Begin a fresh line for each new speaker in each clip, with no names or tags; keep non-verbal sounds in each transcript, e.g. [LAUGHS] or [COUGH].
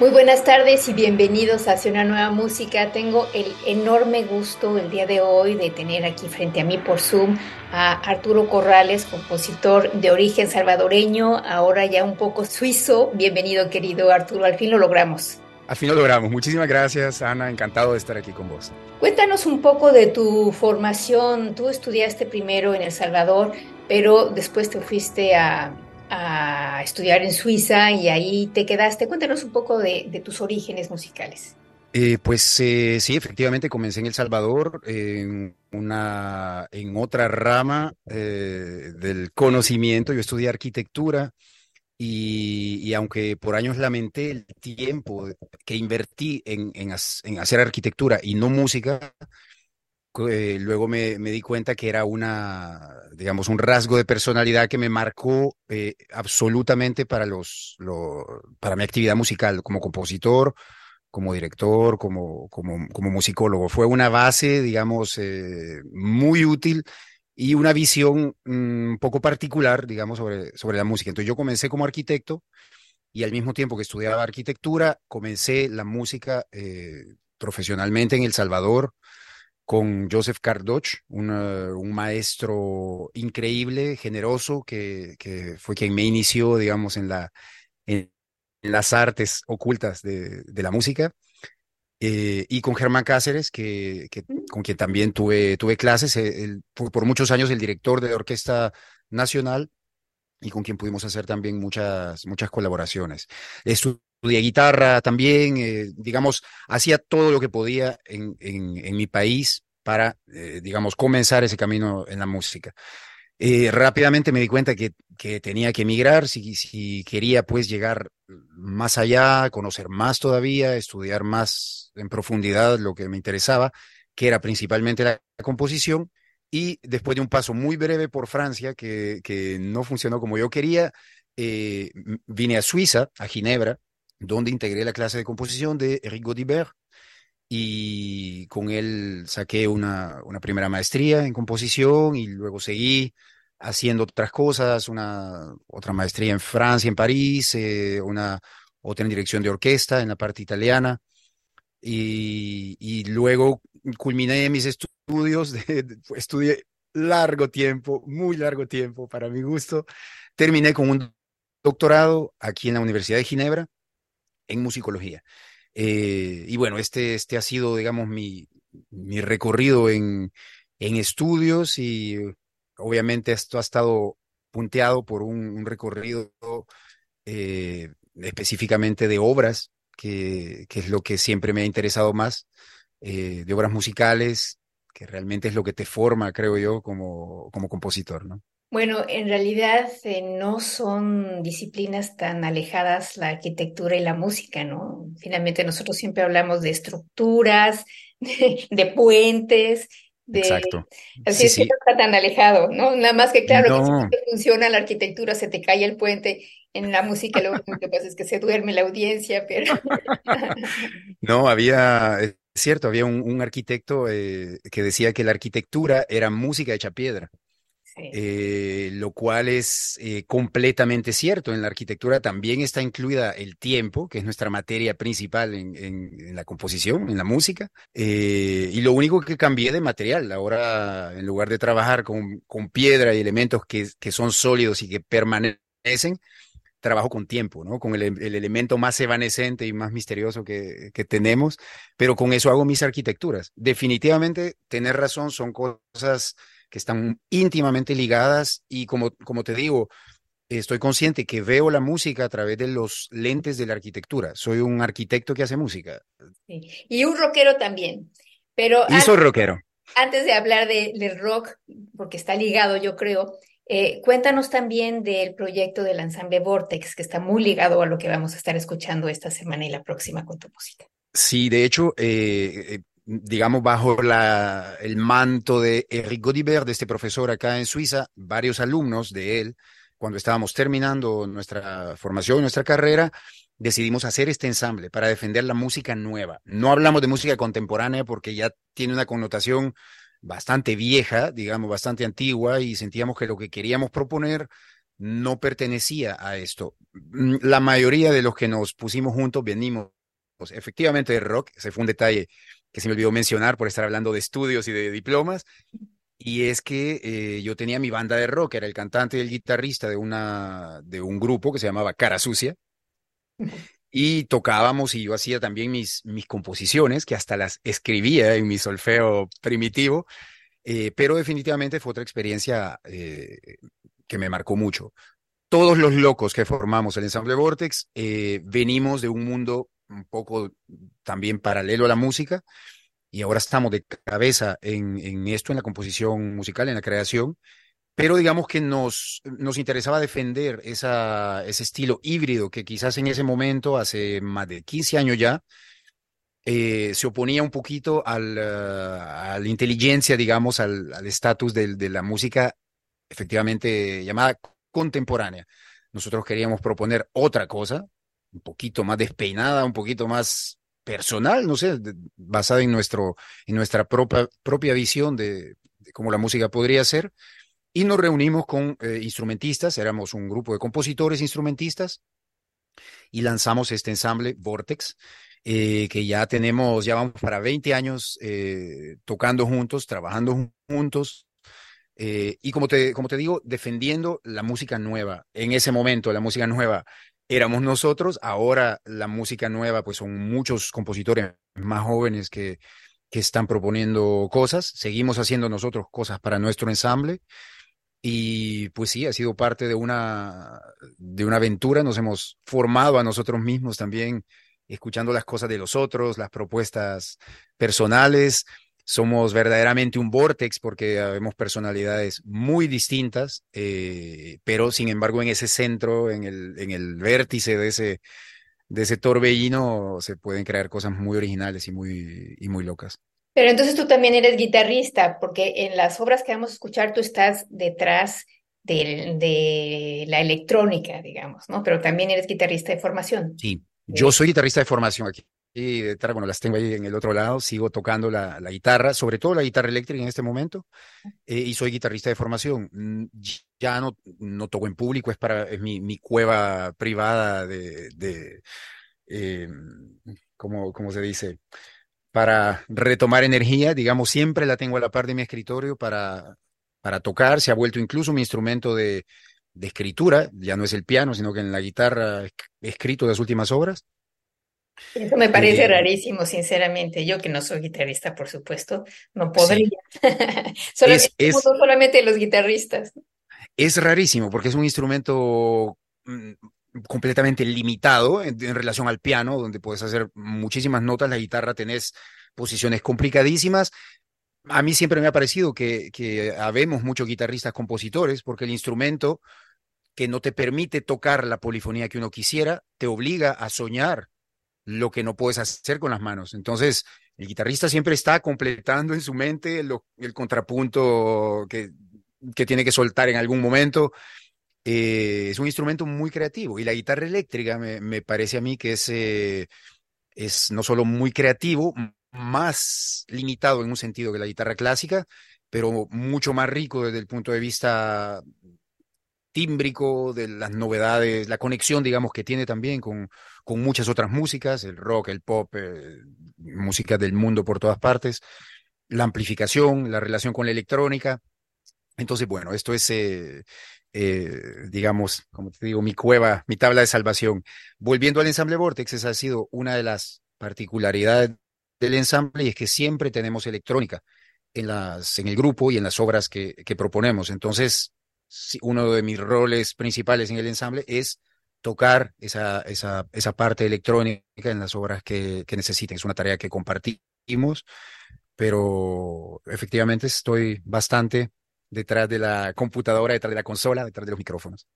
Muy buenas tardes y bienvenidos a Hacia una nueva música. Tengo el enorme gusto el día de hoy de tener aquí frente a mí por Zoom a Arturo Corrales, compositor de origen salvadoreño, ahora ya un poco suizo. Bienvenido querido Arturo, al fin lo logramos.
Al fin lo logramos. Muchísimas gracias, Ana. Encantado de estar aquí con vos.
Cuéntanos un poco de tu formación. Tú estudiaste primero en El Salvador, pero después te fuiste a, a estudiar en Suiza y ahí te quedaste. Cuéntanos un poco de, tus orígenes musicales.
Eh, pues eh, sí, efectivamente comencé en El Salvador, en, una, en otra rama eh, del conocimiento. Yo estudié arquitectura y, aunque por años lamenté el tiempo que invertí en, en hacer arquitectura y no música, eh, luego me, di cuenta que era una, digamos, un rasgo de personalidad que me marcó eh, absolutamente para, los, para mi actividad musical como compositor, como director, como, como, como musicólogo. Fue una base, digamos, eh, muy útil y una visión mm, un poco particular, digamos, sobre, sobre la música. Entonces yo comencé como arquitecto y al mismo tiempo que estudiaba arquitectura, comencé la música profesionalmente en El Salvador con Joseph Cardoch, un maestro increíble, generoso, que, fue quien me inició, digamos, en, la, en, las artes ocultas de, la música. Eh, y con Germán Cáceres, que, con quien también tuve, tuve clases, eh, por, muchos años el director de la Orquesta Nacional y con quien pudimos hacer también muchas, muchas colaboraciones. Estudié guitarra también, eh, digamos, hacía todo lo que podía en, en, mi país para, eh, digamos, comenzar ese camino en la música. Eh, rápidamente me di cuenta que, que tenía que emigrar si, si, quería pues llegar más allá, conocer más todavía, estudiar más en profundidad lo que me interesaba, que era principalmente la composición. Y después de un paso muy breve por Francia, que, que no funcionó como yo quería, vine a Suiza, a Ginebra, donde integré la clase de composición de Eric Godibert y con él saqué una, una primera maestría en composición y luego seguí haciendo otras cosas, una otra maestría en Francia, en París, eh, una otra en dirección de orquesta en la parte italiana y, y luego culminé mis estudios, estudié largo tiempo, muy largo tiempo para mi gusto, terminé con un doctorado aquí en la Universidad de Ginebra en musicología. Eh, y bueno, este, este ha sido, digamos, mi, mi recorrido en, en estudios y obviamente esto ha estado punteado por un, recorrido eh, específicamente de obras, que, que, es lo que siempre me ha interesado más, eh, de obras musicales, que realmente es lo que te forma, creo yo, como, como compositor, ¿no?
Bueno, en realidad eh, no son disciplinas tan alejadas la arquitectura y la música, ¿no? Finalmente nosotros siempre hablamos de estructuras, [LAUGHS] de, puentes, de...
Exacto.
Así es que no está tan alejado, ¿no? Nada más que claro, que si funciona la arquitectura, se te cae el puente, en la música lo único que pasa es que se duerme la audiencia, pero... [LAUGHS]
no, había, cierto, había un, arquitecto eh, que decía que la arquitectura era música hecha piedra. Eh, lo cual es eh, completamente cierto. En la arquitectura también está incluida el tiempo, que es nuestra materia principal en, la composición, en la música. Eh, y lo único que cambié de material, ahora en lugar de trabajar con, con piedra y elementos que, que son sólidos y que permanecen, trabajo con tiempo, ¿no? Con el, el elemento más evanescente y más misterioso que, que, tenemos, pero con eso hago mis arquitecturas. Definitivamente, tener razón, son cosas que están íntimamente ligadas y como, como te digo, estoy consciente que veo la música a través de los lentes de la arquitectura. Soy un arquitecto que hace música.
Sí. Y un rockero también. Pero
y soy rockero.
Antes de hablar de, del rock, porque está ligado, yo creo, eh, cuéntanos también del proyecto del ensamble Vortex, que está muy ligado a lo que vamos a estar escuchando esta semana y la próxima con tu música.
Sí, de hecho, eh, eh, digamos, bajo el manto de Eric Godibert, de este profesor acá en Suiza, varios alumnos de él, cuando estábamos terminando nuestra formación, nuestra carrera, decidimos hacer este ensamble para defender la música nueva. No hablamos de música contemporánea porque ya tiene una connotación bastante vieja, digamos, bastante antigua, y sentíamos que lo que queríamos proponer no pertenecía a esto. Mm, la mayoría de los que nos pusimos juntos venimos efectivamente de rock, ese fue un detalle que se me olvidó mencionar por estar hablando de estudios y de diplomas, y es que eh, yo tenía mi banda de rock, era el cantante y el guitarrista de, una, de un grupo que se llamaba Cara Sucia, [LAUGHS] y tocábamos y yo hacía también mis, mis composiciones, que hasta las escribía en mi solfeo primitivo, eh, pero definitivamente fue otra experiencia eh, que me marcó mucho. Todos los locos que formamos el ensamble Vortex eh, venimos de un mundo un poco también paralelo a la música y ahora estamos de cabeza en, en esto, en la composición musical, en la creación pero digamos que nos, nos interesaba defender esa, ese estilo híbrido que quizás en ese momento, hace más de 15 años ya, eh, se oponía un poquito al, uh, a la inteligencia, digamos, al estatus de, la música efectivamente llamada contemporánea. Nosotros queríamos proponer otra cosa, un poquito más despeinada, un poquito más personal, no sé, de, basada en, nuestro, en nuestra propia, propia visión de cómo la música podría ser y nos reunimos con eh, instrumentistas, éramos un grupo de compositores instrumentistas y lanzamos este ensamble Vortex, eh, que ya tenemos, ya vamos para 20 años eh, tocando juntos, trabajando juntos. Eh, y como te, como te digo, defendiendo la música nueva. En ese momento, la música nueva éramos nosotros, ahora la música nueva, pues son muchos compositores más jóvenes que, que están proponiendo cosas. Seguimos haciendo nosotros cosas para nuestro ensamble. Y pues sí, ha sido parte de una, de una aventura, nos hemos formado a nosotros mismos también, escuchando las cosas de los otros, las propuestas personales. Somos verdaderamente un vortex porque vemos personalidades muy distintas, eh, pero sin embargo en ese centro, en el, en el vértice de ese, de ese torbellino, se pueden crear cosas muy originales y muy, y muy locas.
Pero entonces tú también eres guitarrista, porque en las obras que vamos a escuchar tú estás detrás de, de la electrónica, digamos, ¿no? Pero también eres guitarrista de formación.
Sí, yo soy guitarrista de formación aquí. Y detrás, bueno, las tengo ahí en el otro lado, sigo tocando la, la guitarra, sobre todo la guitarra eléctrica en este momento, eh, y soy guitarrista de formación. Mm, ya no, no toco en público, es para es mi, mi cueva privada de, de eh, ¿cómo, ¿cómo se dice? Para retomar energía, digamos, siempre la tengo a la par de mi escritorio para, para tocar, se ha vuelto incluso mi instrumento de, de escritura, ya no es el piano, sino que en la guitarra he escrito las últimas obras.
Eso me parece eh, rarísimo, sinceramente. Yo que no soy guitarrista, por supuesto, no podría. [LAUGHS] Sí. es, es, solamente los guitarristas.
Es rarísimo porque es un instrumento mm, completamente limitado en, relación al piano, donde puedes hacer muchísimas notas, la guitarra tenés posiciones complicadísimas. A mí siempre me ha parecido que, habemos muchos guitarristas compositores, porque el instrumento que no te permite tocar la polifonía que uno quisiera, te obliga a soñar lo que no puedes hacer con las manos. Entonces, el guitarrista siempre está completando en su mente el contrapunto que tiene que soltar en algún momento eh, es un instrumento muy creativo y la guitarra eléctrica me, parece a mí que es, eh, es no solo muy creativo, más limitado en un sentido que la guitarra clásica, pero mucho más rico desde el punto de vista tímbrico, de las novedades, la conexión, digamos, que tiene también con, con muchas otras músicas, el rock, el pop, eh, música del mundo por todas partes, la amplificación, la relación con la electrónica. Entonces, bueno, esto es, eh, digamos, como te digo, mi cueva, mi tabla de salvación. Volviendo al ensamble Vortex, esa ha sido una de las particularidades del ensamble y es que siempre tenemos electrónica en, las, en el grupo y en las obras que, proponemos. Entonces, uno de mis roles principales en el ensamble es tocar esa, esa, esa parte electrónica en las obras que, que necesiten. Es una tarea que compartimos, pero efectivamente estoy bastante detrás de la computadora, detrás de la consola, detrás de los micrófonos.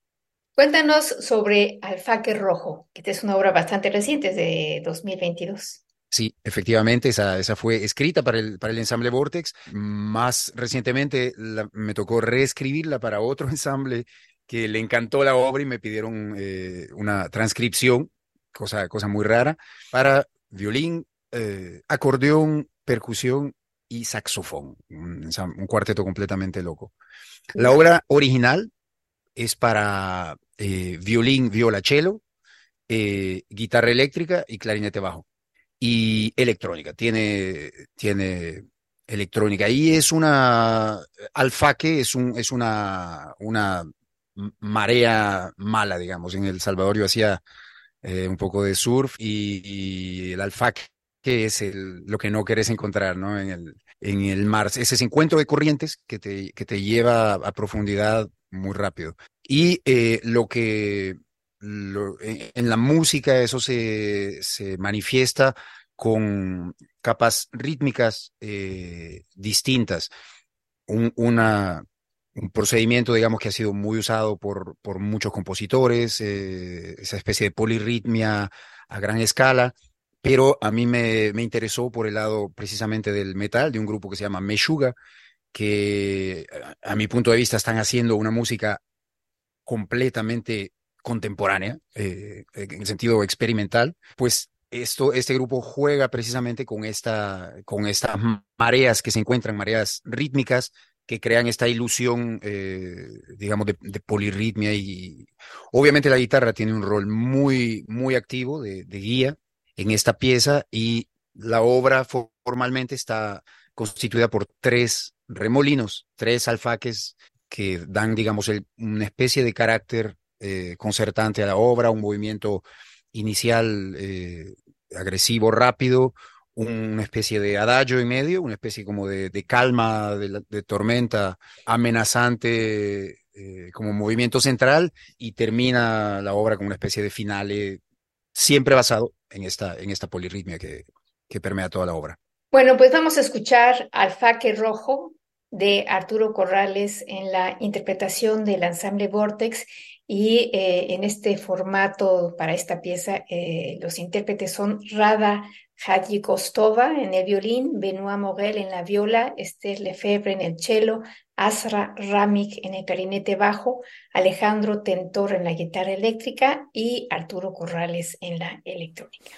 Cuéntanos sobre Alfaque Rojo, que es una obra bastante reciente, es de 2022.
Sí, efectivamente, esa, esa fue escrita para el, para el ensamble Vortex. Más recientemente me tocó reescribirla para otro [LAUGHS] ensamble que le encantó la obra y me pidieron eh, una transcripción, cosa, cosa muy rara, para violín, eh, acordeón, percusión y saxofón, un, cuarteto completamente loco. La obra original es para eh, violín, violonchelo, eh, guitarra eléctrica y clarinete bajo. Y electrónica, tiene, tiene electrónica. Y es una, alfaque es, un, es una, una marea mala, digamos. En El Salvador yo hacía eh, un poco de surf y, y el alfaque que es el, lo que no querés encontrar ¿no? En, el, en el mar. Es ese encuentro de corrientes que te, que te lleva a, profundidad muy rápido. Y eh, lo que en, la música eso se, se manifiesta con capas rítmicas eh, distintas. Un, una, un procedimiento, digamos, que ha sido muy usado por, por muchos compositores, eh, esa especie de polirritmia a gran escala, pero a mí me, me, interesó por el lado precisamente del metal, de un grupo que se llama Meshuga, que a, mi punto de vista están haciendo una música completamente contemporánea, eh, en sentido experimental, pues esto, este grupo juega precisamente con, esta, con estas mareas que se encuentran, mareas rítmicas, que crean esta ilusión, eh, digamos, de, polirritmia y obviamente la guitarra tiene un rol muy, muy activo de guía en esta pieza y la obra formalmente está constituida por tres remolinos, tres alfaques que dan, digamos, una especie de carácter eh, concertante a la obra, un movimiento inicial eh, agresivo, rápido, una especie de adagio en medio, una especie como de, calma, de, tormenta amenazante eh, como movimiento central y termina la obra con una especie de finale siempre basado en esta, en esta polirritmia que, que permea toda la obra.
Bueno, pues vamos a escuchar Alfaque Rojo de Arturo Corrales en la interpretación del ensamble Vortex y eh, en este formato para esta pieza eh, los intérpretes son Rada Hadji Kostova en el violín, Benoit Morel en la viola, Esther Lefebvre en el cello, Asra Ramik en el clarinete bajo, Alejandro Tentor en la guitarra eléctrica y Arturo Corrales en la electrónica.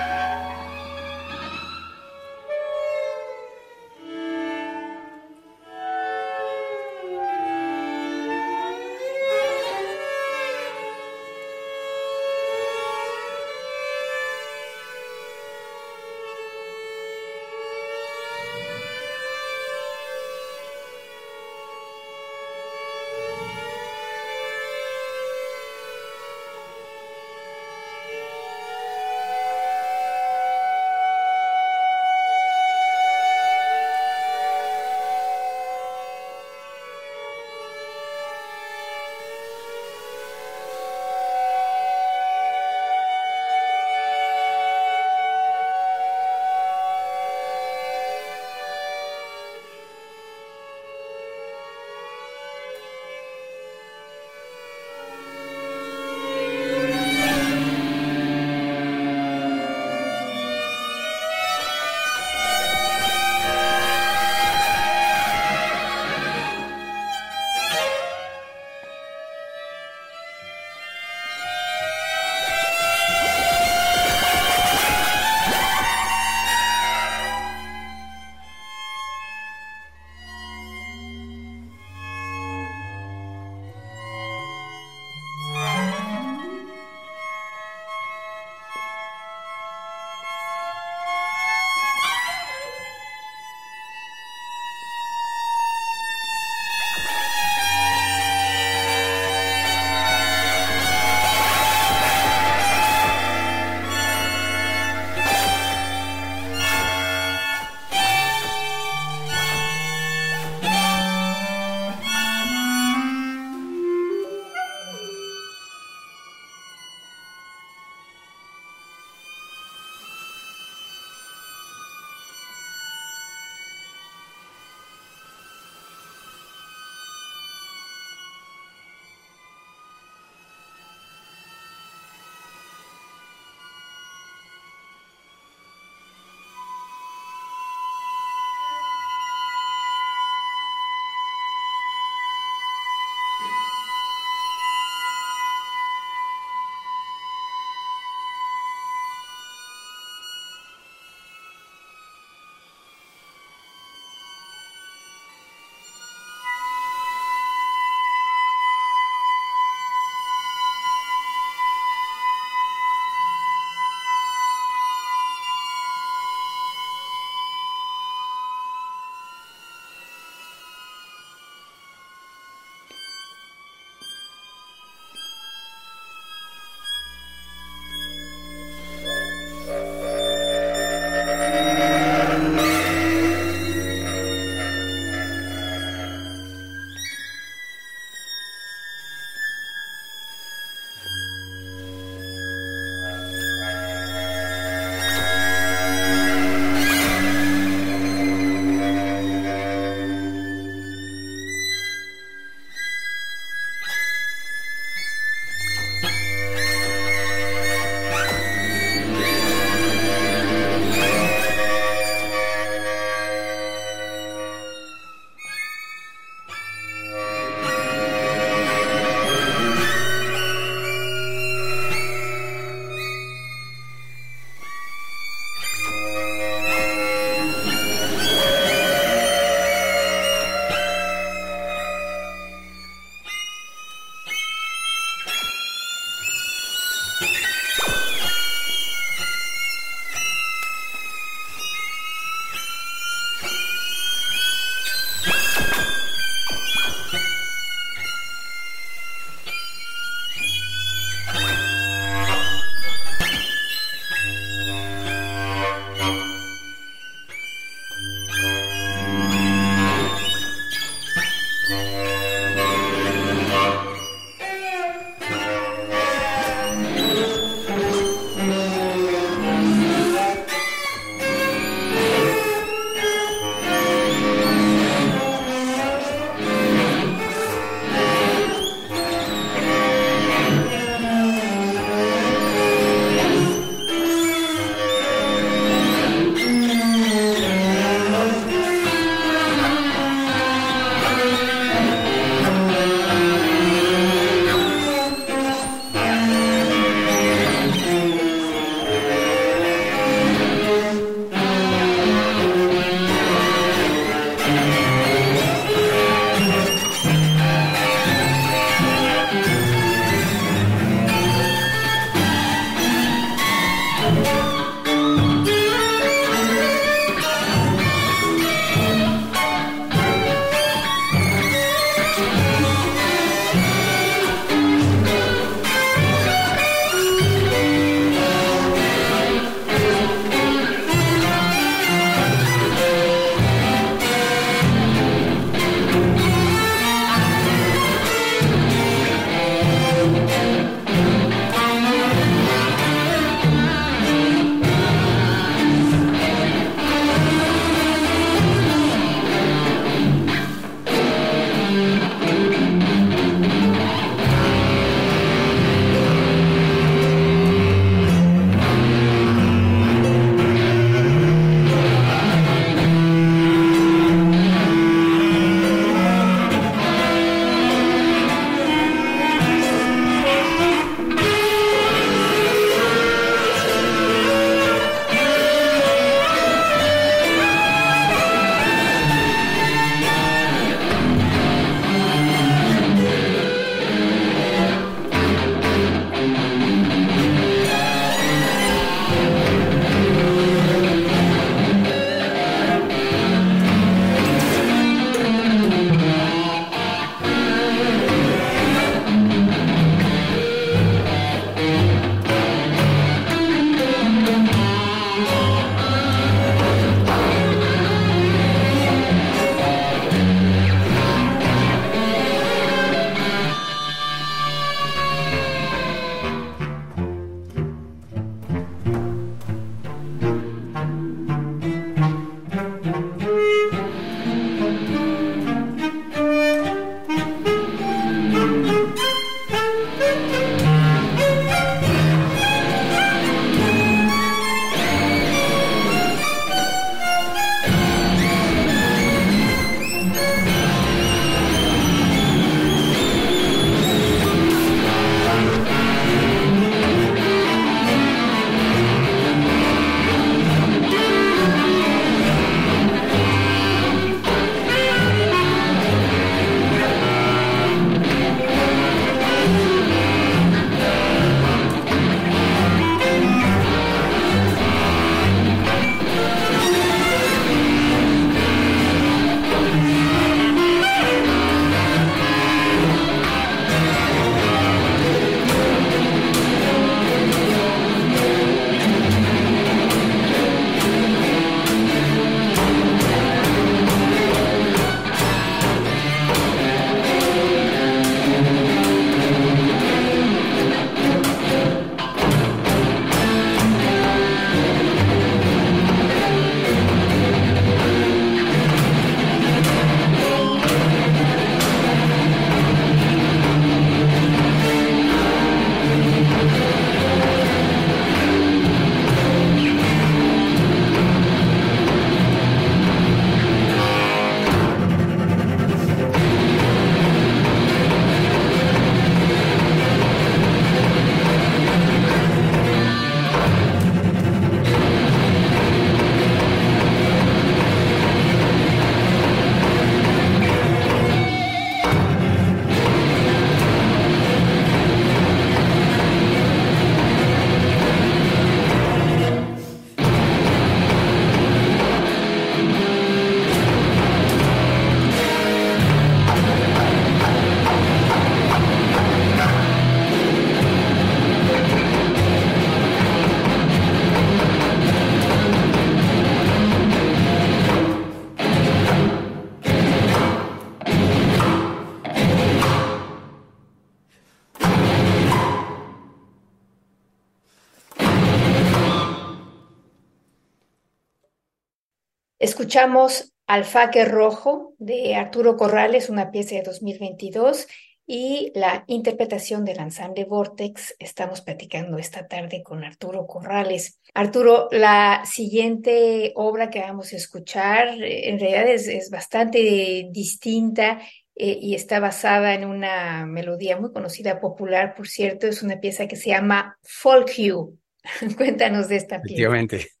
Escuchamos Alfaque Rojo de Arturo Corrales, una pieza de 2022, y la interpretación del ensamble Vortex. Estamos platicando esta tarde con Arturo Corrales. Arturo, la siguiente obra que vamos a escuchar en realidad es, bastante distinta eh, y está basada en una melodía muy conocida, popular, por cierto. Es una pieza que se llama Folk You. [LAUGHS] Cuéntanos de esta pieza.
Efectivamente.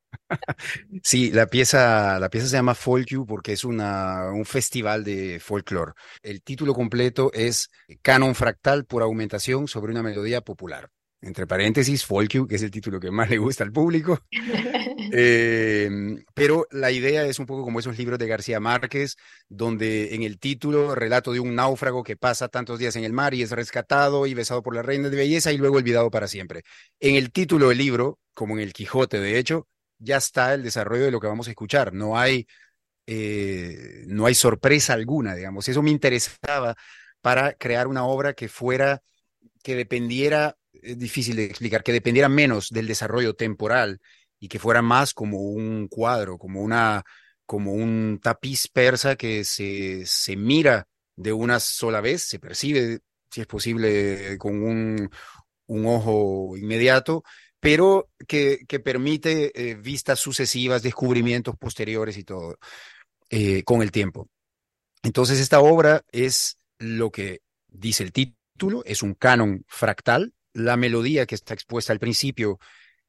Sí, la pieza, la pieza se llama Folk You porque es una, un festival de folklore. El título completo es Canon Fractal por aumentación sobre una melodía popular. Entre paréntesis, Folk You, que es el título que más le gusta al público. [LAUGHS] Em, pero la idea es un poco como esos libros de García Márquez, donde en el título, relato de un náufrago que pasa tantos días en el mar y es rescatado y besado por la reina de belleza y luego olvidado para siempre. En el título del libro, como en el Quijote, de hecho, ya está el desarrollo de lo que vamos a escuchar. No hay, eh, no hay sorpresa alguna, digamos. Eso me interesaba para crear una obra que fuera, que dependiera, es difícil de explicar, que dependiera menos del desarrollo temporal y que fuera más como un cuadro, como una, como un tapiz persa que se, se mira de una sola vez, se percibe, si es posible, con un, un ojo inmediato, pero que, permite eh, vistas sucesivas, descubrimientos posteriores y todo eh, con el tiempo. Entonces, esta obra es lo que dice el título, es un canon fractal. La melodía que está expuesta al principio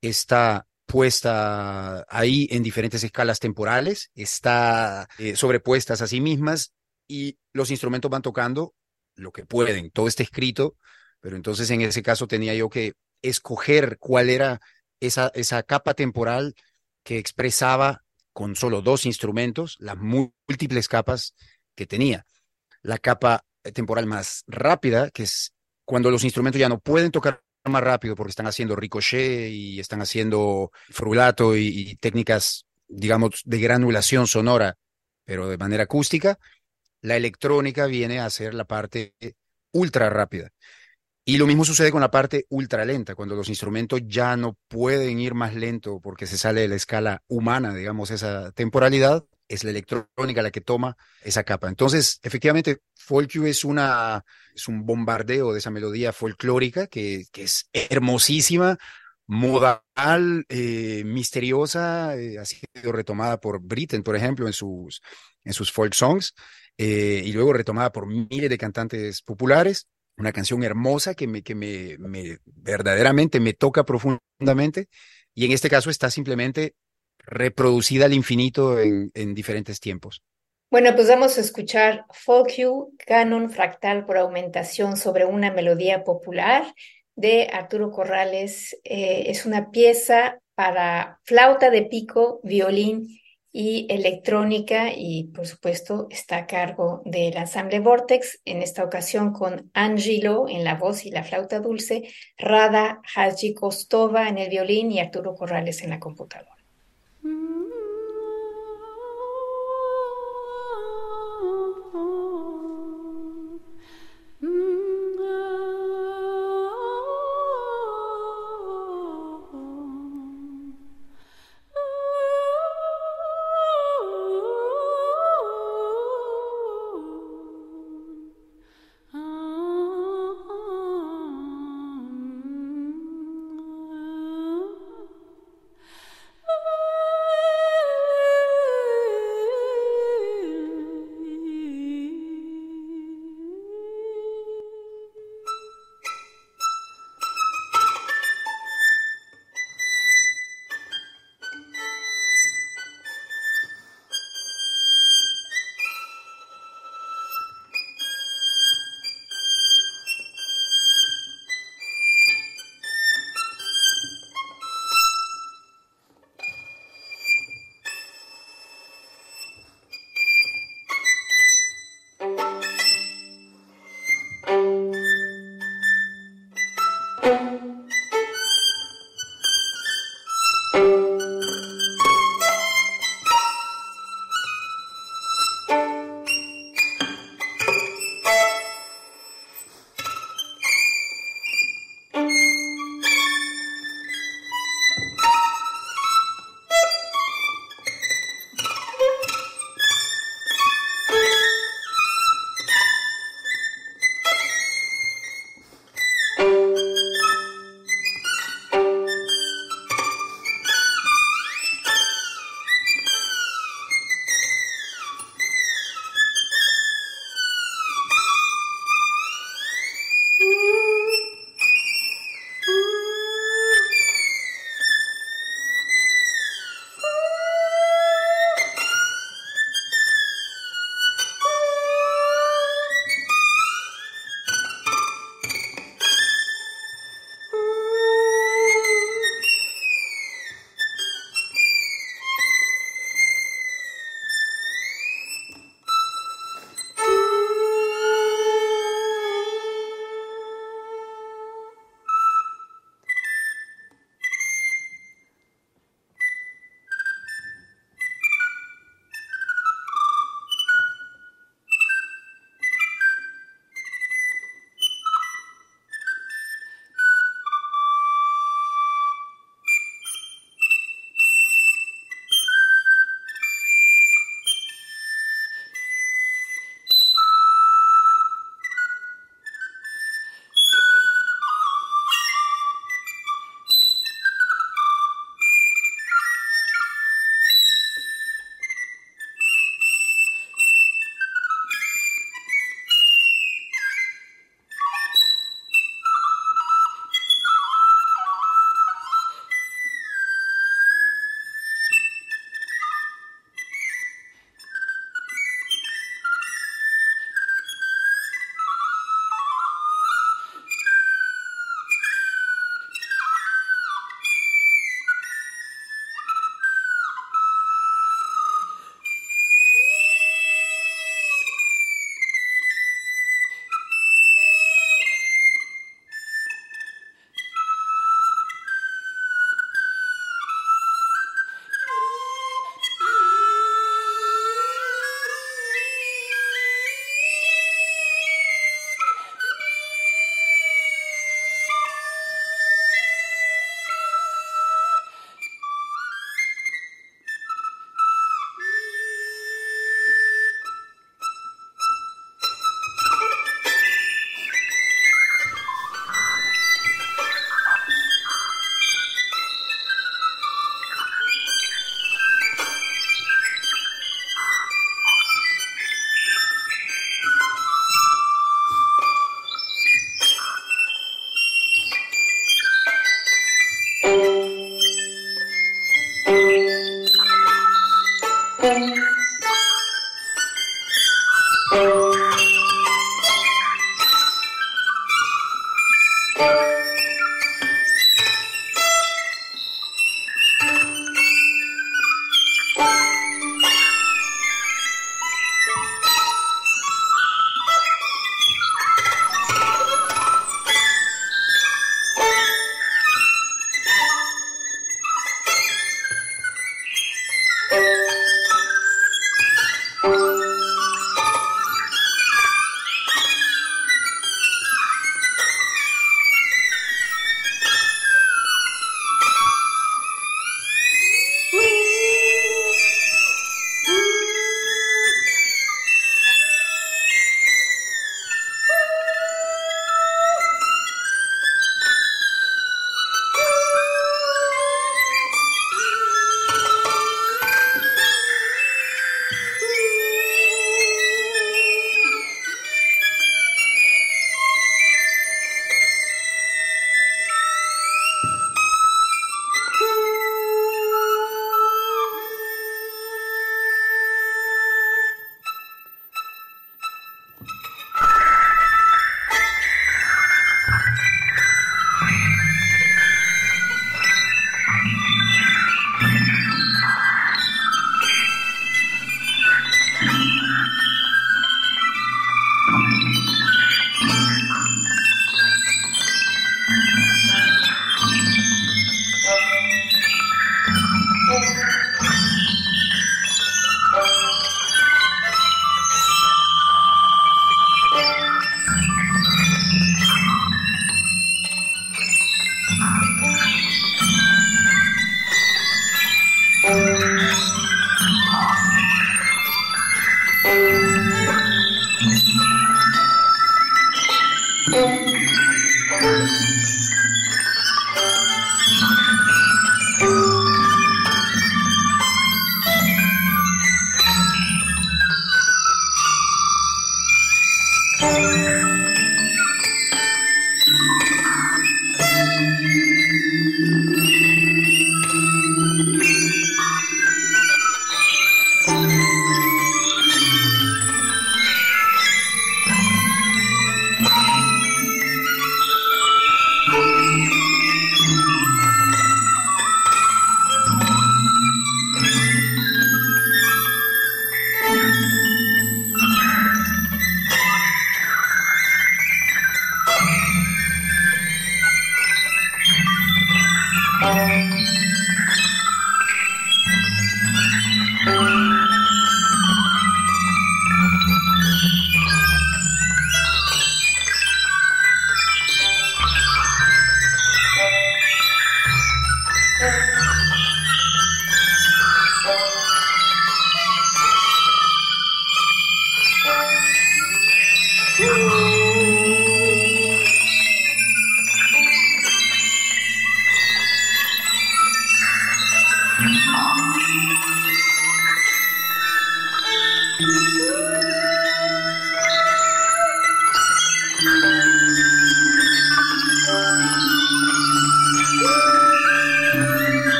está puesta ahí en diferentes escalas temporales, está eh, sobrepuestas a sí mismas y los instrumentos van tocando lo que pueden. Todo está escrito, pero entonces en ese caso tenía yo que escoger cuál era esa, esa capa temporal que expresaba con solo dos instrumentos las múltiples capas que tenía. La capa temporal más rápida, que es cuando los instrumentos ya no pueden tocar más rápido porque están haciendo ricochet y están haciendo frulato y, técnicas, digamos, de granulación sonora, pero de manera acústica, la electrónica viene a ser la parte ultra rápida. Y lo mismo sucede con la parte ultra lenta, cuando los instrumentos ya no pueden ir más lento porque se sale de la escala humana, digamos, esa temporalidad, es la electrónica la que toma esa capa. Entonces, efectivamente, Folk es, una, es un bombardeo de esa melodía folclórica que, que es hermosísima, modal, eh, misteriosa, eh, ha sido retomada por Britten, por ejemplo, en sus, en sus folk songs, eh, y luego retomada por miles de cantantes populares una canción hermosa que me, que me, me, verdaderamente me toca profundamente y en este caso está simplemente reproducida al infinito en, en diferentes tiempos.
Bueno, pues vamos a escuchar Folk You, Canon Fractal por aumentación sobre una melodía popular de Arturo Corrales. Eh, es una pieza para flauta de pico, violín y electrónica y por supuesto está a cargo del ensamble Vortex, en esta ocasión con Angelo en la voz y la flauta dulce, Rada Haji Kostova en el violín y Arturo Corrales en la computadora.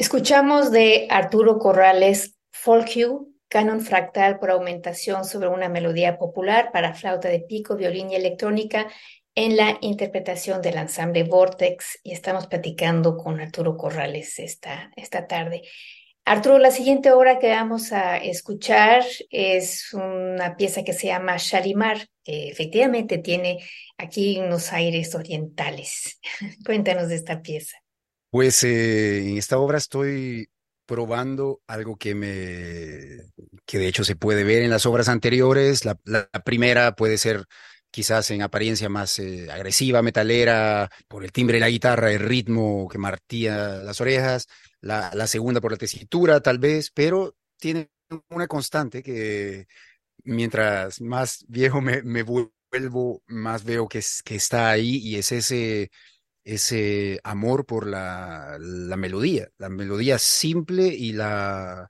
Escuchamos de Arturo Corrales Folk Hue, canon fractal por aumentación sobre una melodía popular para flauta de pico, violín y electrónica en la interpretación del ensamble Vortex y estamos platicando con Arturo Corrales esta, esta tarde. Arturo, la siguiente obra que vamos a escuchar es una pieza que se llama Shalimar, que efectivamente tiene aquí unos aires orientales. [LAUGHS] Cuéntanos de esta pieza.
Pues eh, en esta obra estoy probando algo que me, que de hecho se puede ver en las obras anteriores. La, primera puede ser quizás en apariencia más eh, agresiva, metalera, por el timbre de la guitarra, el ritmo que martía las orejas. La, la segunda por la tesitura, tal vez, pero tiene una constante que mientras más viejo me, vuelvo, más veo que está ahí y es ese ese amor por la, la melodía, la melodía simple y la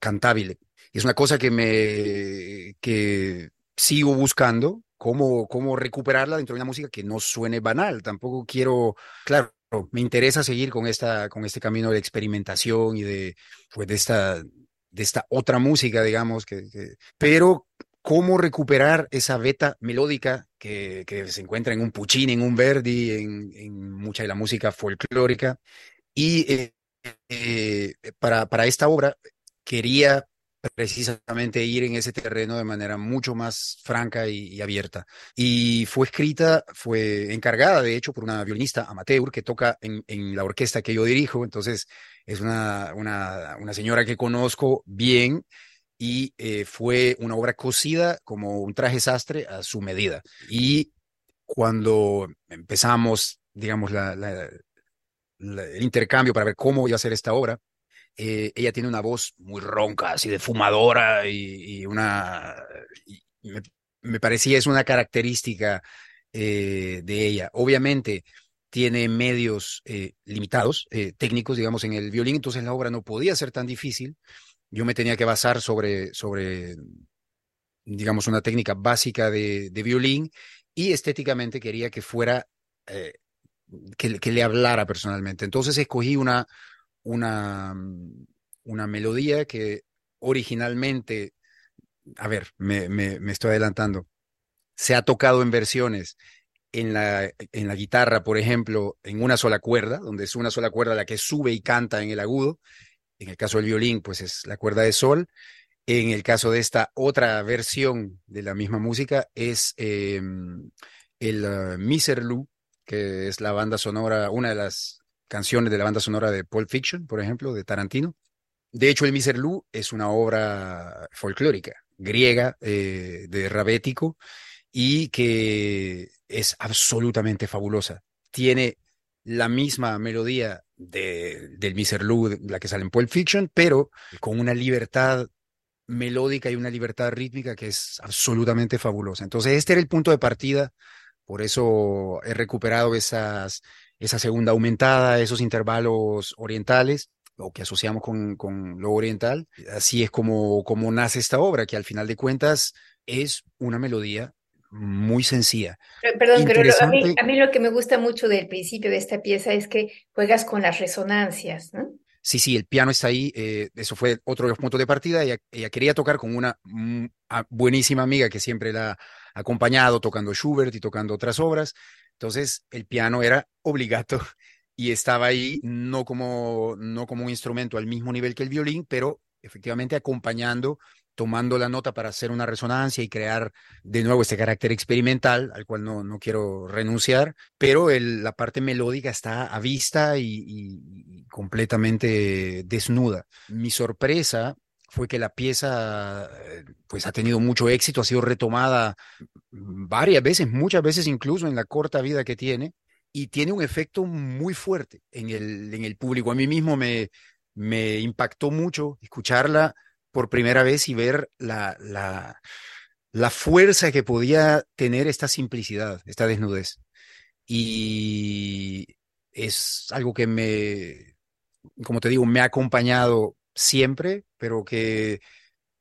cantable. Es una cosa que me que sigo buscando, cómo, cómo recuperarla dentro de una música que no suene banal. Tampoco quiero, claro, me interesa seguir con esta, con este camino de experimentación y de, pues, de esta, de esta otra música, digamos, que, pero cómo recuperar esa beta melódica que, se encuentra en un Puccini, en un Verdi, en, mucha de la música folclórica. Y eh, eh, para, para esta obra quería precisamente ir en ese terreno de manera mucho más franca y, abierta. Y fue escrita, fue encargada, de hecho, por una violinista amateur que toca en, en la orquesta que yo dirijo. Entonces, es una, una, una señora que conozco bien y eh, fue una obra cosida como un traje sastre a su medida. Y cuando empezamos, digamos, el intercambio para ver cómo iba a ser esta obra, eh, ella tiene una voz muy ronca, así de fumadora y, una... me, parecía es una característica eh, de ella. Obviamente tiene medios limitados, técnicos, digamos, en el violín, entonces la obra no podía ser tan difícil yo me tenía que basar sobre, sobre digamos, una técnica básica de, violín y estéticamente quería que fuera, eh, que, le hablara personalmente. Entonces escogí una, una, una melodía que originalmente, a ver, me, me, me estoy adelantando, se ha tocado en versiones en la, en la guitarra, por ejemplo, en una sola cuerda, donde es una sola cuerda la que sube y canta en el agudo, en el caso del violín, pues es la cuerda de sol. En el caso de esta otra versión de la misma música es em, el uh, Miserlou, que es la banda sonora, una de las canciones de la banda sonora de Pulp Fiction, por ejemplo, de Tarantino. De hecho, el Miserlou es una obra folclórica griega eh, de Rabético y que es absolutamente fabulosa. Tiene la misma melodía de, del Miserlou, la que sale en Pulp Fiction, pero con una libertad melódica y una libertad rítmica que es absolutamente fabulosa. Entonces, este era el punto de partida, por eso he recuperado esas, esa segunda aumentada, esos intervalos orientales o que asociamos con, con, lo oriental. Así es como, como nace esta obra, que al final de cuentas es una melodía muy sencilla.
perdón, pero a, mí, a, mí, lo que me gusta mucho del principio de esta pieza es que juegas con las resonancias, ¿no?
Sí, sí, el piano está ahí. Eh, eso fue otro de los puntos de partida. Ella, ella quería tocar con una mm, buenísima amiga que siempre la ha acompañado tocando Schubert y tocando otras obras. Entonces, el piano era obligado [LAUGHS] y estaba ahí no como, no como un instrumento al mismo nivel que el violín, pero efectivamente acompañando, tomando la nota para hacer una resonancia y crear de nuevo este carácter experimental al cual no, no quiero renunciar, pero la parte melódica está a vista y, y completamente desnuda. Mi sorpresa fue que la pieza eh, pues ha tenido mucho éxito, ha sido retomada varias veces, muchas veces incluso en la corta vida que tiene, y tiene un efecto muy fuerte en el, en el público. A mí mismo me, me impactó mucho escucharla por primera vez y ver la, la, la fuerza que podía tener esta simplicidad, esta desnudez. Y es algo que me, como te digo, me ha acompañado siempre, pero que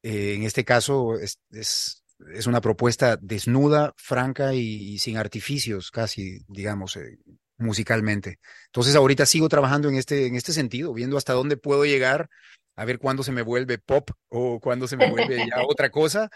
eh, en este caso es, es, es, una propuesta desnuda, franca y, sin artificios, casi, digamos, eh, musicalmente. Entonces ahorita sigo trabajando en este, en este sentido, viendo hasta dónde puedo llegar, a ver cuándo se me vuelve pop o cuándo se me vuelve ya [LAUGHS] otra cosa,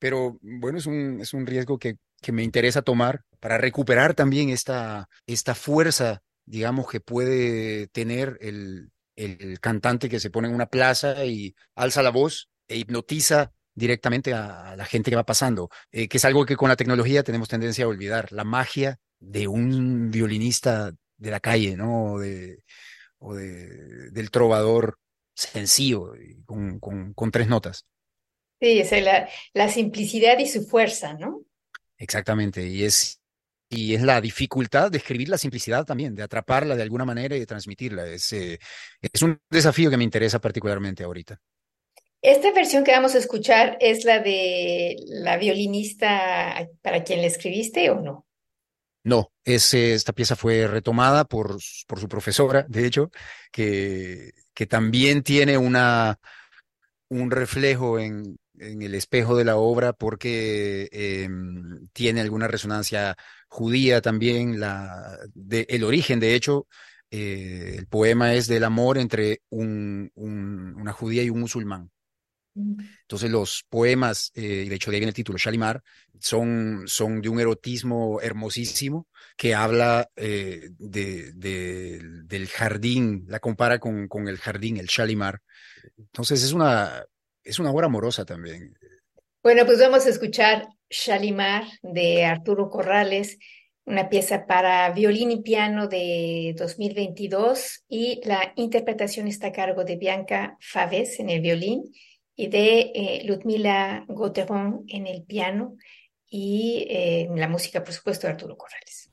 pero bueno, es un, es un riesgo que, que me interesa tomar para recuperar también esta, esta fuerza, digamos, que puede tener el, el cantante que se pone en una plaza y alza la voz e hipnotiza directamente a, la gente que va pasando, eh, que es algo que con la tecnología tenemos tendencia a olvidar, la magia de un violinista de la calle, ¿no? O, de, o de, del trovador sencillo, con, con, con tres notas.
Sí, es la, la simplicidad y su fuerza, ¿no?
Exactamente, y es y es la dificultad de escribir la simplicidad también, de atraparla de alguna manera y de transmitirla. Es, eh, es un desafío que me interesa particularmente ahorita.
Esta versión que vamos a escuchar es la de la violinista para quien le escribiste o no?
No, es, esta pieza fue retomada por, por su profesora, de hecho, que, que también tiene una, un reflejo en, en el espejo de la obra porque eh, tiene alguna resonancia judía también, la, de, el origen, de hecho, eh, el poema es del amor entre un, un, una judía y un musulmán. Entonces los poemas, eh, de hecho de ahí en el título, Shalimar, son, son de un erotismo hermosísimo que habla eh, de, de, del jardín, la compara con, con el jardín, el Shalimar. Entonces es una, es una obra amorosa también.
Bueno, pues vamos a escuchar Shalimar de Arturo Corrales, una pieza para violín y piano de 2022 y la interpretación está a cargo de Bianca Faves en el violín y de eh, Ludmila Gauteron en el piano y eh, la música, por supuesto, de Arturo Corrales.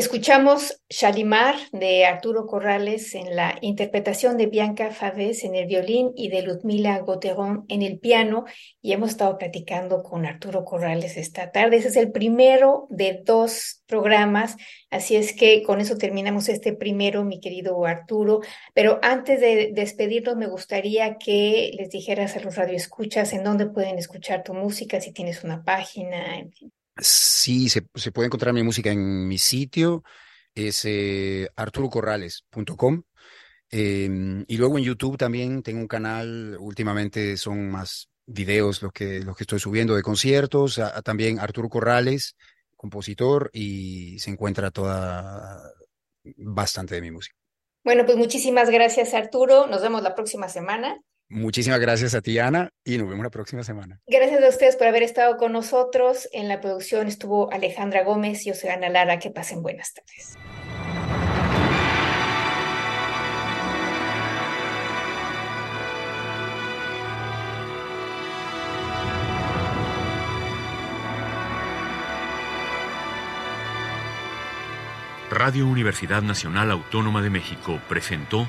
Escuchamos Shalimar de Arturo Corrales en la interpretación de Bianca Favés en el violín y de Ludmila Goterón en el piano y hemos estado platicando con Arturo Corrales esta tarde. Ese es el primero de dos programas, así es que con eso terminamos este primero, mi querido Arturo. Pero antes de despedirnos, me gustaría que les dijeras a los radioescuchas en dónde pueden escuchar tu música, si tienes una página, en fin.
Sí, se, puede encontrar mi música en mi sitio, es eh, arturocorrales.com. Em, y luego en YouTube también tengo un canal, últimamente son más videos los que, los que estoy subiendo de conciertos, también Arturo Corrales, compositor, y se encuentra toda bastante de mi música.
Bueno, pues muchísimas gracias Arturo, nos vemos la próxima semana.
Muchísimas gracias a ti, Ana, y nos vemos la próxima semana.
Gracias a ustedes por haber estado con nosotros. En la producción estuvo Alejandra Gómez, yo soy Ana Lara. Que pasen buenas tardes.
Radio Universidad Nacional Autónoma de México presentó